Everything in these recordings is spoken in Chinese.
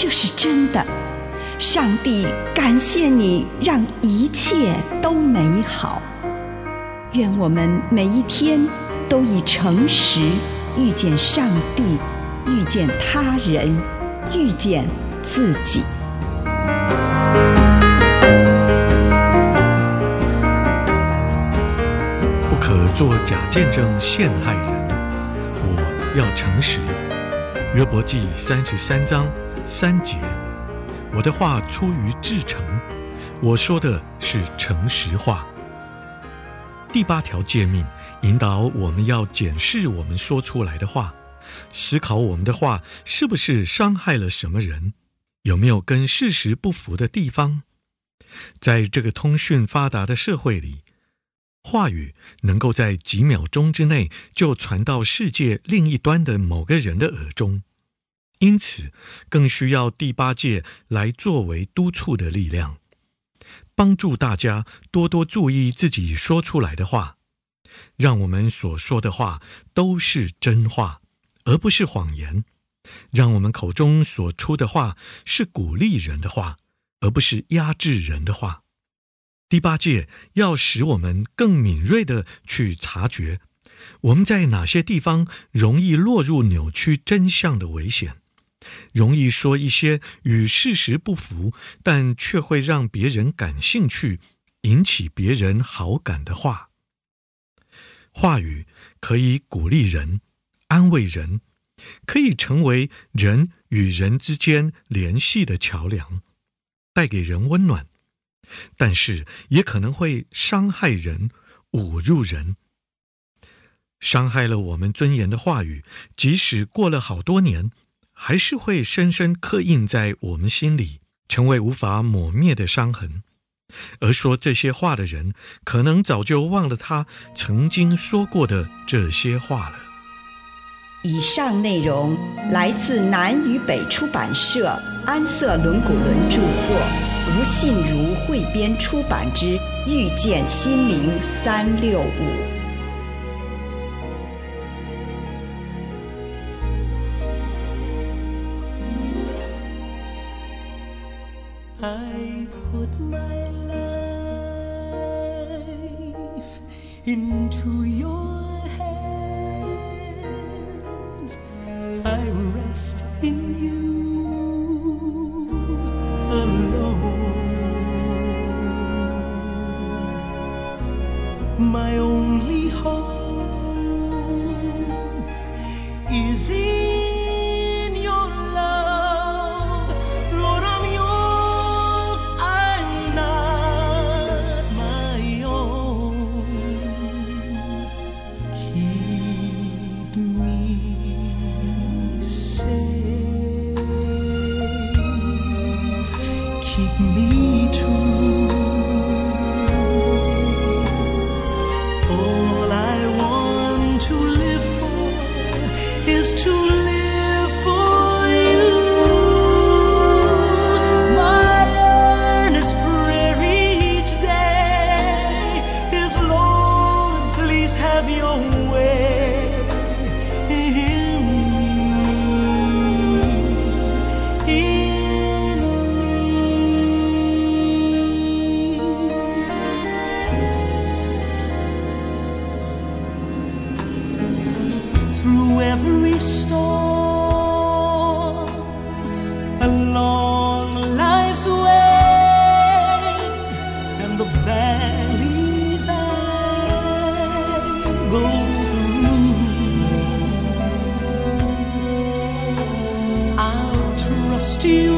这是真的。上帝感谢你，让一切都美好。愿我们每一天都以诚实遇见上帝，遇见他人，遇见自己。不可做假见证陷害人，我要诚实。约伯记三十三章三节，我的话出于至诚，我说的是诚实话。第八条诫命引导我们要检视我们说出来的话，思考我们的话是不是伤害了什么人，有没有跟事实不符的地方。在这个通讯发达的社会里，话语能够在几秒钟之内就传到世界另一端的某个人的耳中，因此更需要第八戒来作为督促的力量，帮助大家多多注意自己说出来的话，让我们所说的话都是真话，而不是谎言；让我们口中所出的话是鼓励人的话，而不是压制人的话。第八戒要使我们更敏锐地去察觉我们在哪些地方容易落入扭曲真相的危险，容易说一些与事实不符，但却会让别人感兴趣、引起别人好感的话。话语可以鼓励人、安慰人，可以成为人与人之间联系的桥梁，带给人温暖。但是也可能会伤害人、侮辱人，伤害了我们尊严的话语，即使过了好多年，还是会深深刻印在我们心里，成为无法抹灭的伤痕。而说这些话的人，可能早就忘了他曾经说过的这些话了。以上内容来自南与北出版社安瑟伦古伦著作。吴信如汇编出版之《遇见心灵三六五》。Into your my only hope is in your love. Lord, I'm yours, I'm not my own. Keep me safe, keep me true. to you.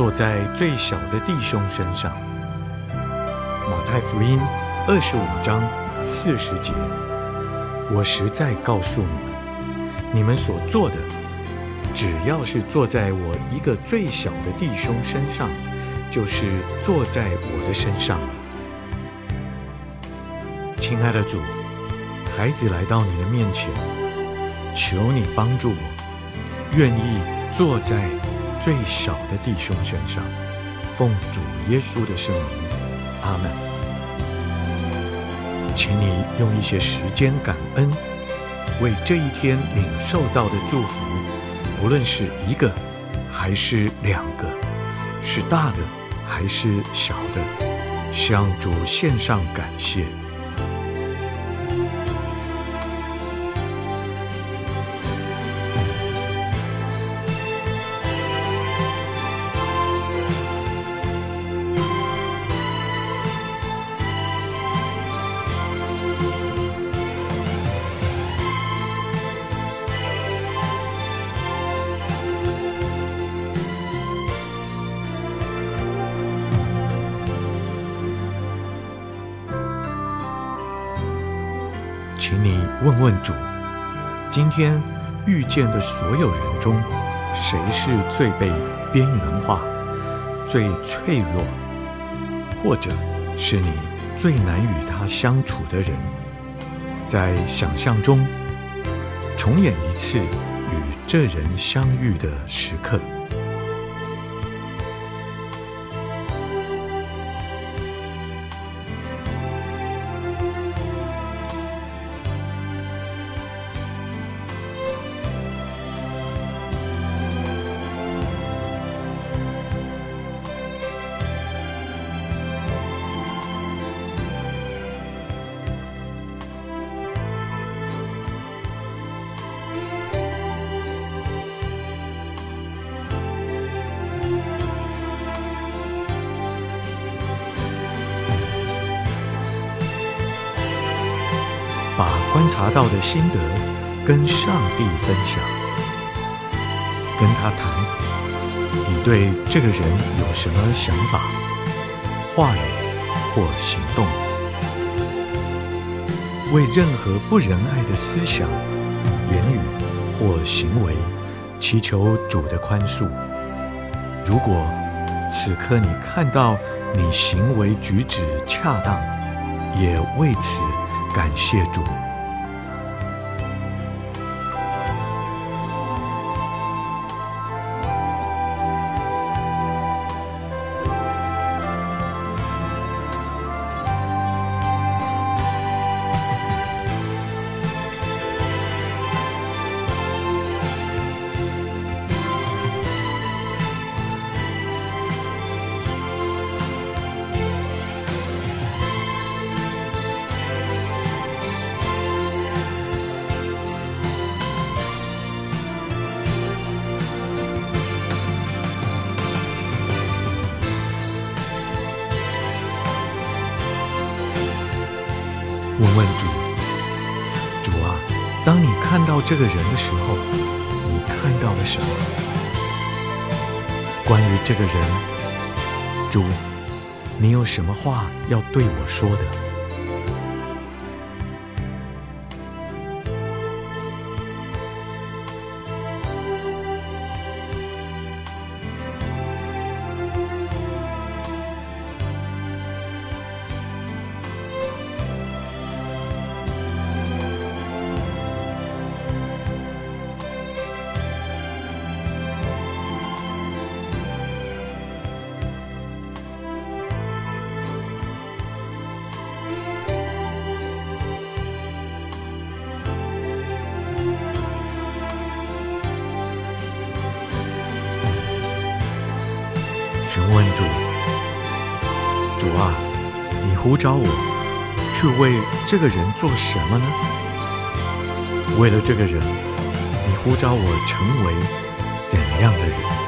坐在最小的弟兄身上。马太福音二十五章四十节，我实在告诉你们，你们所做的，只要是坐在我一个最小的弟兄身上，就是坐在我的身上。亲爱的主，孩子来到你的面前，求你帮助我，愿意坐在最小的弟兄身上，奉主耶稣的圣名，阿门。请你用一些时间感恩，为这一天领受到的祝福。不论是一个还是两个，是大的还是小的，向主献上感谢。问问主，今天遇见的所有人中，谁是最被边缘化、最脆弱，或者是你最难与他相处的人？在想象中，重演一次与这人相遇的时刻。观察到的心得跟上帝分享，跟他谈，你对这个人有什么想法、话语或行动？为任何不仁爱的思想、言语或行为，祈求主的宽恕。如果此刻你看到你行为举止恰当，也为此。感谢主。问主，主啊，当你看到这个人的时候，你看到了什么？关于这个人，主，你有什么话要对我说的？啊，你呼召我去为这个人做什么呢？为了这个人，你呼召我成为怎样的人？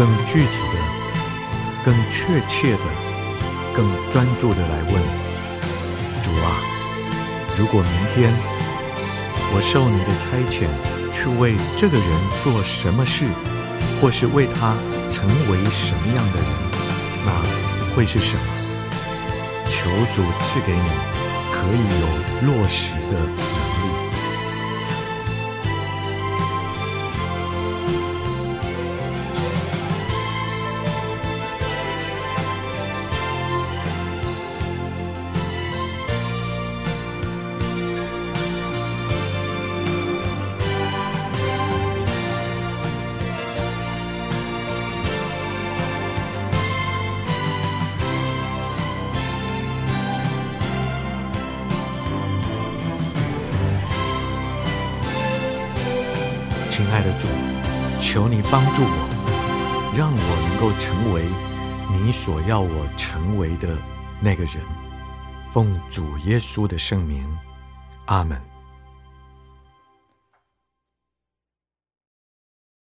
更具体的、更确切的、更专注的来问主啊，如果明天我受你的差遣去为这个人做什么事，或是为他成为什么样的人，那会是什么？求主赐给你可以有落实的。的主，求你帮助我，让我能够成为你所要我成为的那个人。奉主耶稣的圣名，阿门。